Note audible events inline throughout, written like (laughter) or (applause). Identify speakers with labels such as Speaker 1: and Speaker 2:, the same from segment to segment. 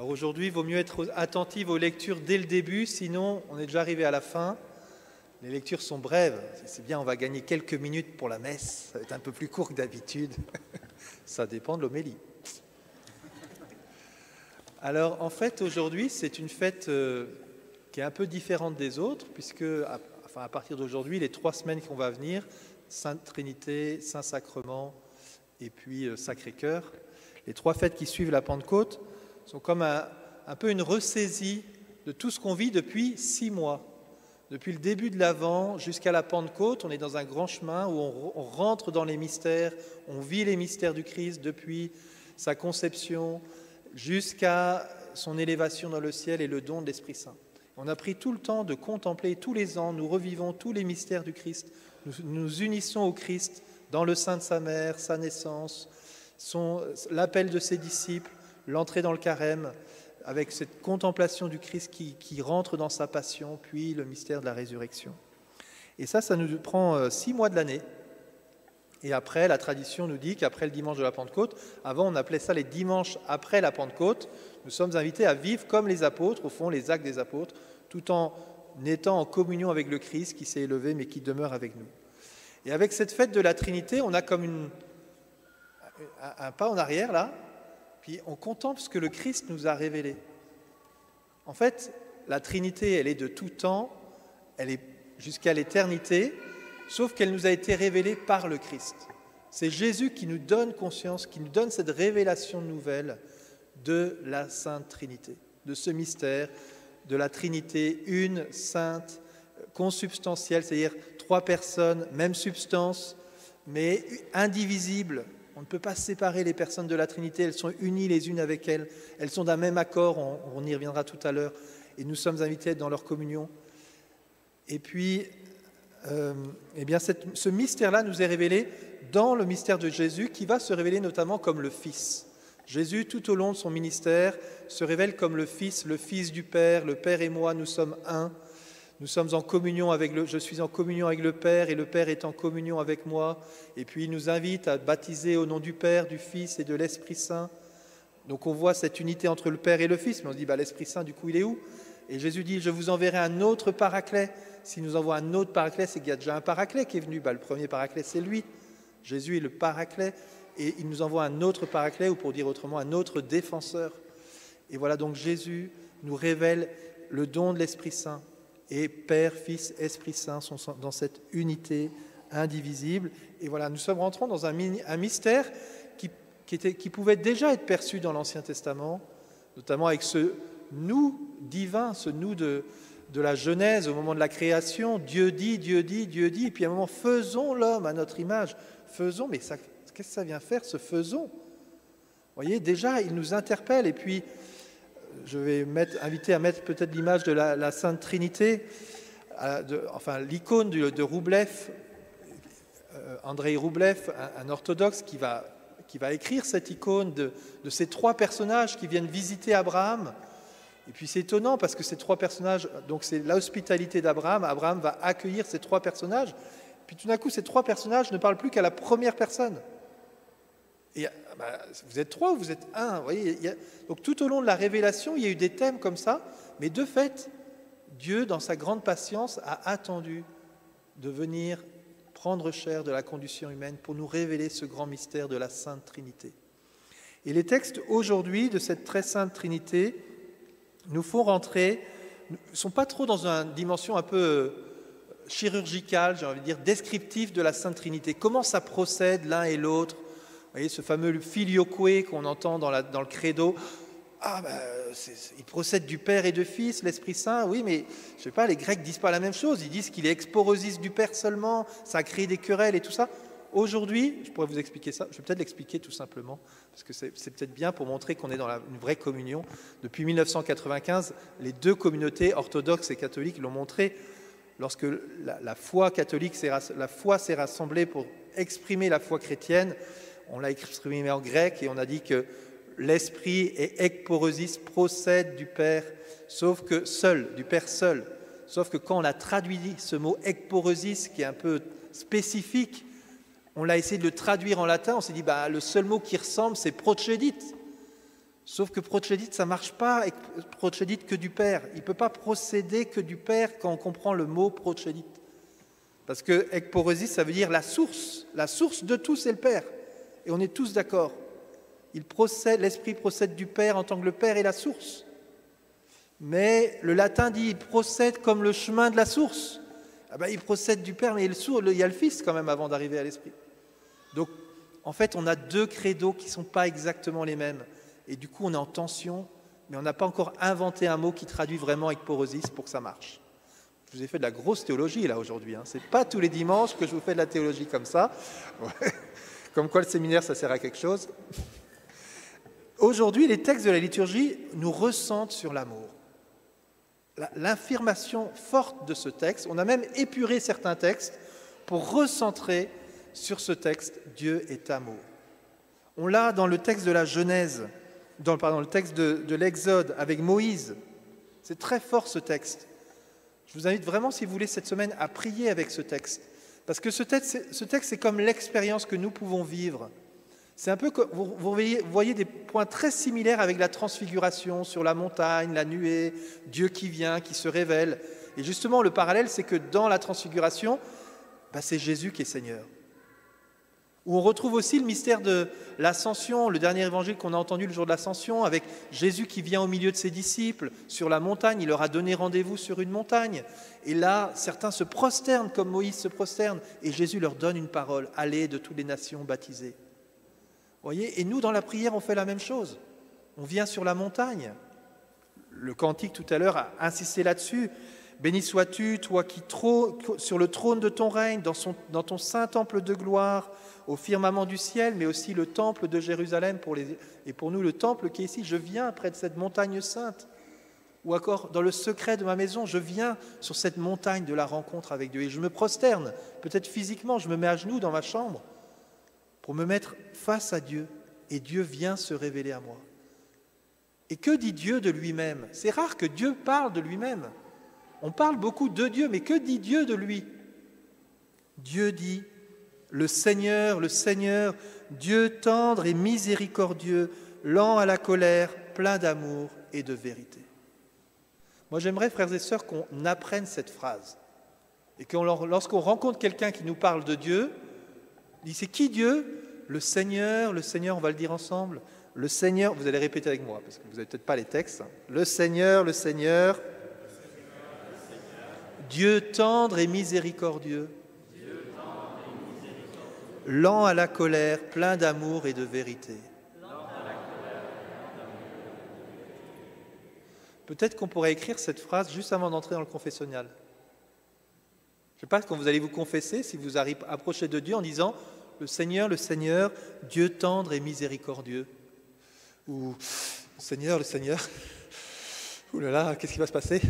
Speaker 1: Alors aujourd'hui, il vaut mieux être attentif aux lectures dès le début, sinon on est déjà arrivé à la fin. Les lectures sont brèves, c'est bien, on va gagner quelques minutes pour la messe, ça va être un peu plus court que d'habitude. (laughs) Ça dépend de l'homélie. Alors en fait, aujourd'hui, c'est une fête euh, qui est un peu différente des autres, puisque à, partir d'aujourd'hui, les trois semaines qu'on va venir, Sainte Trinité, Saint-Sacrement et puis euh, Sacré-Cœur, les trois fêtes qui suivent la Pentecôte sont comme un, peu une ressaisie de tout ce qu'on vit depuis six mois. Depuis le début de l'Avent jusqu'à la Pentecôte, on est dans un grand chemin où on, on, rentre dans les mystères, on vit les mystères du Christ depuis sa conception jusqu'à son élévation dans le ciel et le don de l'Esprit Saint. On a pris tout le temps de contempler tous les ans, nous revivons tous les mystères du Christ, nous nous unissons au Christ dans le sein de sa mère, sa naissance, l'appel de ses disciples, l'entrée dans le carême, avec cette contemplation du Christ qui, rentre dans sa passion, puis le mystère de la résurrection. Et ça, ça nous prend euh, six mois de l'année. Et après, la tradition nous dit qu'après le dimanche de la Pentecôte, avant on appelait ça les dimanches après la Pentecôte, nous sommes invités à vivre comme les apôtres, au fond les actes des apôtres, tout en étant en communion avec le Christ qui s'est élevé mais qui demeure avec nous. Et avec cette fête de la Trinité, on a comme un pas en arrière là, puis on contemple ce que le Christ nous a révélé. En fait, la Trinité, elle est de tout temps, elle est jusqu'à l'éternité, sauf qu'elle nous a été révélée par le Christ. C'est Jésus qui nous donne conscience, qui nous donne cette révélation nouvelle de la Sainte Trinité, de ce mystère, de la Trinité une, sainte, consubstantielle, c'est-à-dire trois personnes, même substance, mais indivisibles, on ne peut pas séparer les personnes de la Trinité, elles sont unies les unes avec elles, elles sont d'un même accord, on, y reviendra tout à l'heure, et nous sommes invités dans leur communion. Et puis, euh, eh bien, ce mystère-là nous est révélé dans le mystère de Jésus, qui va se révéler notamment comme le Fils. Jésus, tout au long de son ministère, se révèle comme le Fils, le Fils du Père, le Père et moi, nous sommes un. Nous sommes en communion avec le, je suis en communion avec le Père et le Père est en communion avec moi. Et puis il nous invite à baptiser au nom du Père, du Fils et de l'Esprit Saint. Donc on voit cette unité entre le Père et le Fils, mais on se dit bah, l'Esprit Saint, du coup, il est où? Et Jésus dit je vous enverrai un autre paraclet. S'il nous envoie un autre paraclet, c'est qu'il y a déjà un paraclet qui est venu. Bah, le premier paraclet, c'est lui. Jésus est le paraclet et il nous envoie un autre paraclet, ou pour dire autrement, un autre défenseur. Et voilà donc Jésus nous révèle le don de l'Esprit Saint et Père, Fils, Esprit Saint sont dans cette unité indivisible. Et voilà, nous sommes rentrés dans un, mystère qui, pouvait déjà être perçu dans l'Ancien Testament, notamment avec ce nous divin, ce nous de, de la Genèse au moment de la création. Dieu dit, Dieu dit, Dieu dit, et puis à un moment, faisons l'homme à notre image. Faisons, mais qu'est-ce que ça vient faire, ce faisons? Vous voyez, déjà, il nous interpelle, et puis je vais inviter à mettre peut-être l'image de la, Sainte Trinité, enfin l'icône de, Roublev, euh, Andrei Roublev, un, orthodoxe qui va, qui va écrire cette icône de, de, ces trois personnages qui viennent visiter Abraham. Et puis c'est étonnant parce que ces trois personnages, donc c'est l'hospitalité d'Abraham, Abraham va accueillir ces trois personnages, puis tout d'un coup ces trois personnages ne parlent plus qu'à la première personne. Bah, vous êtes trois ou vous êtes un vous voyez. Donc tout au long de la révélation, il y a eu des thèmes comme ça, mais de fait, Dieu, dans sa grande patience, a attendu de venir prendre chair de la condition humaine pour nous révéler ce grand mystère de la Sainte Trinité. Et les textes aujourd'hui de cette très sainte Trinité nous font rentrer, ne sont pas trop dans une dimension un peu chirurgicale, j'ai envie de dire, descriptive de la Sainte Trinité. Comment ça procède l'un et l'autre voyez, ce fameux filioque qu'on entend dans, le credo. Ah, ben, il procède du Père et du Fils, l'Esprit Saint. Oui, mais je sais pas, les Grecs disent pas la même chose. Ils disent qu'il est exporosis du Père seulement. Ça crée des querelles et tout ça. Aujourd'hui, je pourrais vous expliquer ça. Je vais peut-être l'expliquer tout simplement, parce que c'est peut-être bien pour montrer qu'on est dans une vraie communion. Depuis 1995, les deux communautés orthodoxes et catholiques l'ont montré. Lorsque la, la foi catholique, la foi s'est rassemblée pour exprimer la foi chrétienne, on l'a exprimé en grec et on a dit que l'esprit et ekporosis procède du Père, sauf que seul, du Père seul. Sauf que quand on a traduit ce mot ekporosis, qui est un peu spécifique, on l'a essayé de le traduire en latin, on s'est dit, bah, le seul mot qui ressemble, c'est procedit. Sauf que prochedite, ça ne marche pas avec prochedite que du Père. Il ne peut pas procéder que du Père quand on comprend le mot prochedite. Parce que ekporosis, ça veut dire la source. La source de tout, c'est le Père. Et on est tous d'accord. L'Esprit procède du Père en tant que le Père est la source. Mais le latin dit il procède comme le chemin de la source. Ah ben, il procède du Père, mais il y a le Fils quand même avant d'arriver à l'Esprit. Donc, en fait, on a deux credos qui ne sont pas exactement les mêmes. Et du coup, on est en tension, mais on n'a pas encore inventé un mot qui traduit vraiment avec porosis pour que ça marche. Je vous ai fait de la grosse théologie là aujourd'hui. Hein. Ce n'est pas tous les dimanches que je vous fais de la théologie comme ça. Comme quoi le séminaire, ça sert à quelque chose. Aujourd'hui, les textes de la liturgie nous ressentent sur l'amour. L'affirmation forte de ce texte, on a même épuré certains textes pour recentrer sur ce texte Dieu est amour. On l'a dans le texte de la Genèse, pardon, le texte de, l'Exode avec Moïse. C'est très fort ce texte. Je vous invite vraiment, si vous voulez, cette semaine à prier avec ce texte. Parce que ce texte, ce texte c'est comme l'expérience que nous pouvons vivre. C'est un peu voyez, vous voyez des points très similaires avec la transfiguration sur la montagne, la nuée, Dieu qui vient, qui se révèle. Et justement, le parallèle, c'est que dans la transfiguration, bah, c'est Jésus qui est Seigneur où on retrouve aussi le mystère de l'ascension, le dernier évangile qu'on a entendu le jour de l'ascension, avec Jésus qui vient au milieu de ses disciples sur la montagne, il leur a donné rendez-vous sur une montagne. Et là, certains se prosternent comme Moïse se prosterne, et Jésus leur donne une parole, allez de toutes les nations baptisées. voyez Et nous, dans la prière, on fait la même chose. On vient sur la montagne. Le cantique tout à l'heure a insisté là-dessus. Béni sois-tu, toi qui sur le trône de ton règne, dans, dans ton saint temple de gloire, au firmament du ciel, mais aussi le temple de Jérusalem pour les, et pour nous le temple qui est ici. Je viens près de cette montagne sainte, ou encore dans le secret de ma maison, je viens sur cette montagne de la rencontre avec Dieu et je me prosterne, peut-être physiquement, je me mets à genoux dans ma chambre pour me mettre face à Dieu et Dieu vient se révéler à moi. Et que dit Dieu de lui-même? C'est rare que Dieu parle de lui-même. On parle beaucoup de Dieu, mais que dit Dieu de lui? Dieu dit le Seigneur, le Seigneur, Dieu tendre et miséricordieux, lent à la colère, plein d'amour et de vérité. Moi j'aimerais, frères et sœurs, qu'on apprenne cette phrase. Et que lorsqu'on rencontre quelqu'un qui nous parle de Dieu, dit c'est qui Dieu? Le Seigneur, le Seigneur, on va le dire ensemble. Le Seigneur, vous allez répéter avec moi, parce que vous n'avez peut-être pas les textes. Le Seigneur, le Seigneur, Dieu tendre et miséricordieux, lent à la colère, plein d'amour et de vérité. Peut-être qu'on pourrait écrire cette phrase juste avant d'entrer dans le confessionnal. Je ne sais pas, quand vous allez vous confesser, si vous approchez de Dieu en disant Le Seigneur, le Seigneur, Dieu tendre et miséricordieux. Ou Seigneur, le Seigneur, là, qu'est-ce qui va se passer?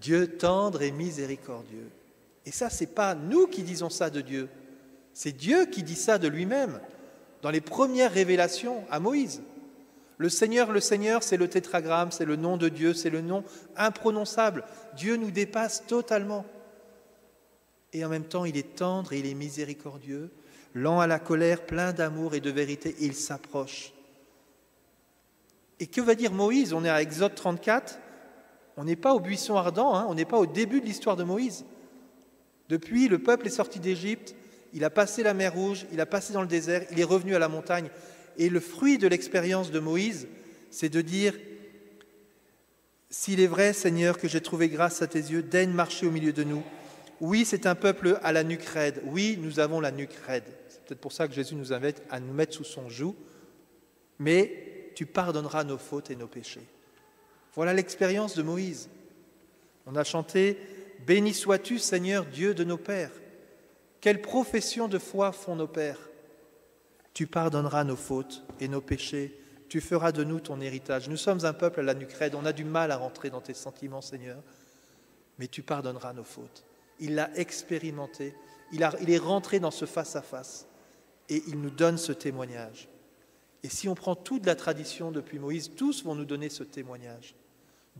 Speaker 1: Dieu tendre et miséricordieux. Et ça, ce n'est pas nous qui disons ça de Dieu, c'est Dieu qui dit ça de lui-même dans les premières révélations à Moïse. Le Seigneur, le Seigneur, c'est le tétragramme, c'est le nom de Dieu, c'est le nom imprononçable. Dieu nous dépasse totalement. Et en même temps, il est tendre et il est miséricordieux, lent à la colère, plein d'amour et de vérité, il s'approche. Et que va dire Moïse? On est à Exode 34, on n'est pas au buisson ardent, hein, on n'est pas au début de l'histoire de Moïse. Depuis, le peuple est sorti d'Égypte, il a passé la mer Rouge, il a passé dans le désert, il est revenu à la montagne. Et le fruit de l'expérience de Moïse, c'est de dire, S'il est vrai, Seigneur, que j'ai trouvé grâce à tes yeux, daigne marcher au milieu de nous. Oui, c'est un peuple à la nuque raide. Oui, nous avons la nuque raide. C'est peut-être pour ça que Jésus nous invite à nous mettre sous son joug. Mais tu pardonneras nos fautes et nos péchés. Voilà l'expérience de Moïse. On a chanté Béni sois-tu, Seigneur, Dieu de nos pères. Quelle profession de foi font nos pères Tu pardonneras nos fautes et nos péchés, tu feras de nous ton héritage. Nous sommes un peuple à la nuque raide, on a du mal à rentrer dans tes sentiments, Seigneur, mais tu pardonneras nos fautes. Il l'a expérimenté, il, il est rentré dans ce face-à-face et il nous donne ce témoignage. Et si on prend toute la tradition depuis Moïse, tous vont nous donner ce témoignage.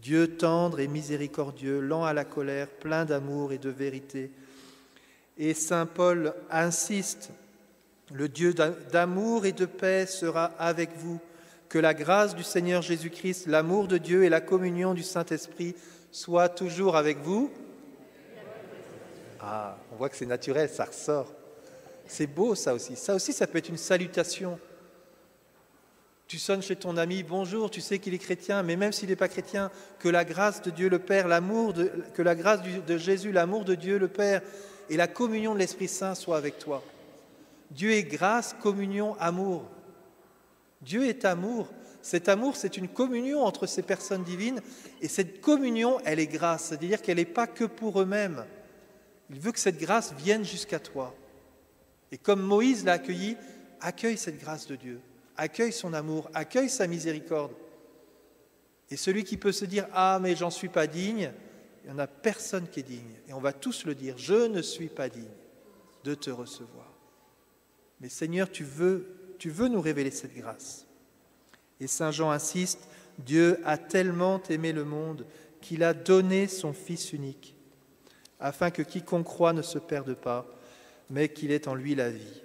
Speaker 1: Dieu tendre et miséricordieux, lent à la colère, plein d'amour et de vérité, et Saint Paul insiste, le Dieu d'amour et de paix sera avec vous que la grâce du Seigneur Jésus-Christ, l'amour de Dieu et la communion du Saint-Esprit soient toujours avec vous. Ah, on voit que c'est naturel, ça ressort. C'est beau ça aussi. Ça aussi, ça peut être une salutation. Tu sonnes chez ton ami, bonjour, tu sais qu'il est chrétien, mais même s'il n'est pas chrétien, que la grâce de Dieu le Père, l'amour de, que la grâce de Jésus, l'amour de Dieu le Père et la communion de l'Esprit Saint soient avec toi. Dieu est grâce, communion, amour. Dieu est amour. Cet amour, c'est une communion entre ces personnes divines. Et cette communion, elle est grâce. C'est-à-dire qu'elle n'est pas que pour eux-mêmes. Il veut que cette grâce vienne jusqu'à toi. Et comme Moïse l'a accueilli, accueille cette grâce de Dieu. Accueille son amour, accueille sa miséricorde. Et celui qui peut se dire Ah, mais j'en suis pas digne, il n'y en a personne qui est digne. Et on va tous le dire Je ne suis pas digne de te recevoir. Mais Seigneur, tu veux tu veux nous révéler cette grâce. Et Saint Jean insiste, Dieu a tellement aimé le monde qu'il a donné son Fils unique, afin que quiconque croit ne se perde pas, mais qu'il ait en lui la vie.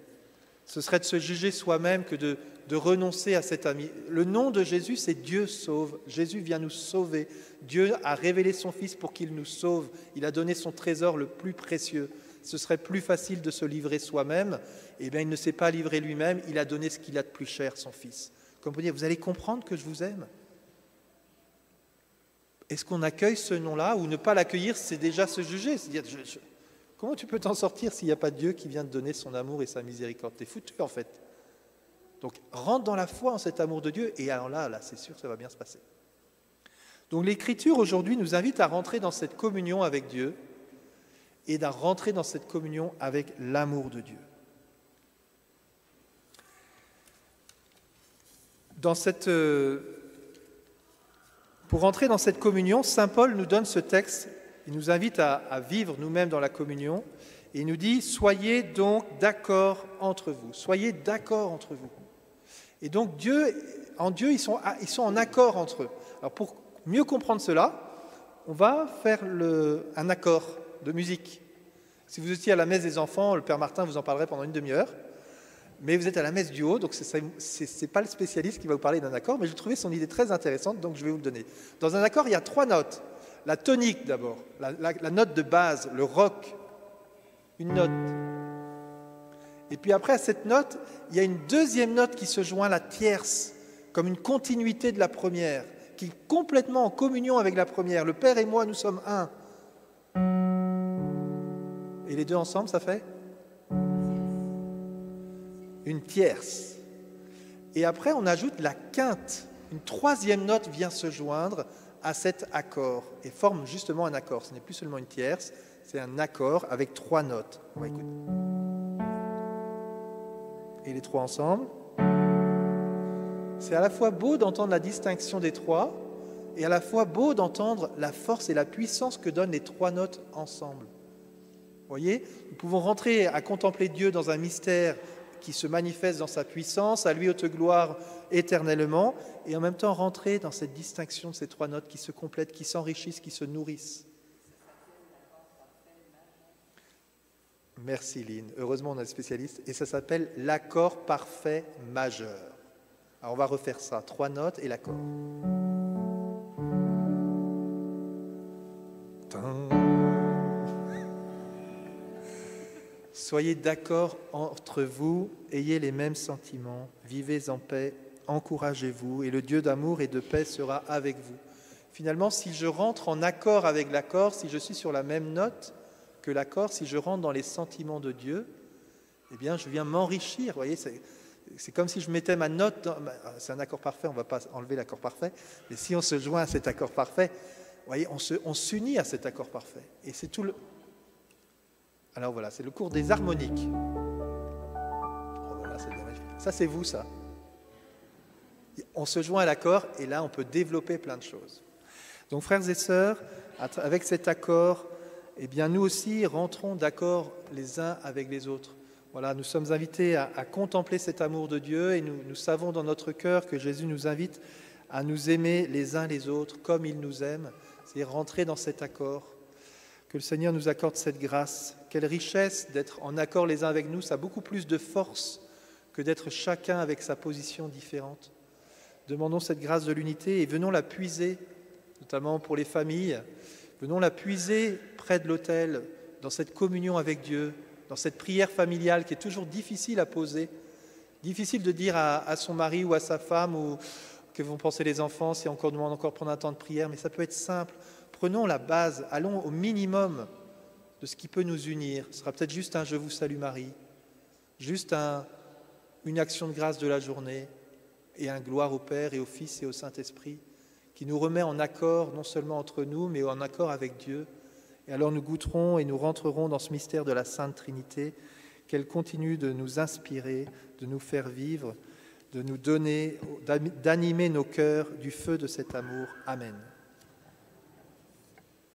Speaker 1: Ce serait de se juger soi-même que de, de renoncer à cet ami. Le nom de Jésus, c'est Dieu sauve. Jésus vient nous sauver. Dieu a révélé son Fils pour qu'il nous sauve. Il a donné son trésor le plus précieux. Ce serait plus facile de se livrer soi-même eh bien, il ne s'est pas livré lui-même, il a donné ce qu'il a de plus cher, son fils. Comme vous dire, vous allez comprendre que je vous aime. Est-ce qu'on accueille ce nom-là ou ne pas l'accueillir, c'est déjà se juger Comment tu peux t'en sortir s'il n'y a pas Dieu qui vient te donner son amour et sa miséricorde? T'es foutu en fait. Donc rentre dans la foi en cet amour de Dieu et alors là, là, c'est sûr, ça va bien se passer. Donc l'Écriture aujourd'hui nous invite à rentrer dans cette communion avec Dieu et à rentrer dans cette communion avec l'amour de Dieu. Euh, pour entrer dans cette communion, Saint Paul nous donne ce texte, il nous invite à, vivre nous-mêmes dans la communion, et il nous dit, soyez donc d'accord entre vous, soyez d'accord entre vous. Et donc Dieu, en Dieu, ils sont, ils sont en accord entre eux. Alors pour mieux comprendre cela, on va faire un accord de musique. Si vous étiez à la messe des enfants, le Père Martin vous en parlerait pendant une demi-heure mais vous êtes à la messe du haut, donc ce n'est pas le spécialiste qui va vous parler d'un accord, mais j'ai trouvé son idée très intéressante, donc je vais vous le donner. Dans un accord, il y a trois notes. La tonique d'abord, la, note de base, le rock, une note. Et puis après, à cette note, il y a une deuxième note qui se joint, la tierce, comme une continuité de la première, qui est complètement en communion avec la première. Le Père et moi, nous sommes un. Et les deux ensemble, ça fait une tierce. Et après, on ajoute la quinte. Une troisième note vient se joindre à cet accord et forme justement un accord. Ce n'est plus seulement une tierce, c'est un accord avec trois notes. On va écouter. Et les trois ensemble. C'est à la fois beau d'entendre la distinction des trois et à la fois beau d'entendre la force et la puissance que donnent les trois notes ensemble. Vous voyez, nous pouvons rentrer à contempler Dieu dans un mystère qui se manifeste dans sa puissance, à lui haute gloire éternellement, et en même temps rentrer dans cette distinction de ces trois notes qui se complètent, qui s'enrichissent, qui se nourrissent. Merci Lynn. Heureusement, on a un spécialiste. Et ça s'appelle l'accord parfait majeur. Alors on va refaire ça. Trois notes et l'accord. Soyez d'accord entre vous, ayez les mêmes sentiments, vivez en paix, encouragez-vous, et le Dieu d'amour et de paix sera avec vous. Finalement, si je rentre en accord avec l'accord, si je suis sur la même note que l'accord, si je rentre dans les sentiments de Dieu, eh bien, je viens m'enrichir. voyez, c'est comme si je mettais ma note. C'est un accord parfait, on ne va pas enlever l'accord parfait, mais si on se joint à cet accord parfait, voyez, on s'unit à cet accord parfait. Et c'est tout le, alors voilà, c'est le cours des harmoniques. Oh, ça, c'est vous, ça. On se joint à l'accord et là, on peut développer plein de choses. Donc, frères et sœurs, avec cet accord, eh bien, nous aussi rentrons d'accord les uns avec les autres. Voilà, nous sommes invités à, contempler cet amour de Dieu et nous, nous savons dans notre cœur que Jésus nous invite à nous aimer les uns les autres comme il nous aime, c'est rentrer dans cet accord. Que le Seigneur nous accorde cette grâce. Quelle richesse d'être en accord les uns avec nous. Ça a beaucoup plus de force que d'être chacun avec sa position différente. Demandons cette grâce de l'unité et venons la puiser, notamment pour les familles. Venons la puiser près de l'autel, dans cette communion avec Dieu, dans cette prière familiale qui est toujours difficile à poser. Difficile de dire à, son mari ou à sa femme ou que vont penser les enfants si encore demande encore prendre un temps de prière, mais ça peut être simple. Prenons la base, allons au minimum de ce qui peut nous unir. Ce sera peut-être juste un Je vous salue Marie, juste un, une action de grâce de la journée et un gloire au Père et au Fils et au Saint-Esprit qui nous remet en accord non seulement entre nous, mais en accord avec Dieu. Et alors nous goûterons et nous rentrerons dans ce mystère de la Sainte Trinité, qu'elle continue de nous inspirer, de nous faire vivre, de nous donner, d'animer nos cœurs du feu de cet amour. Amen.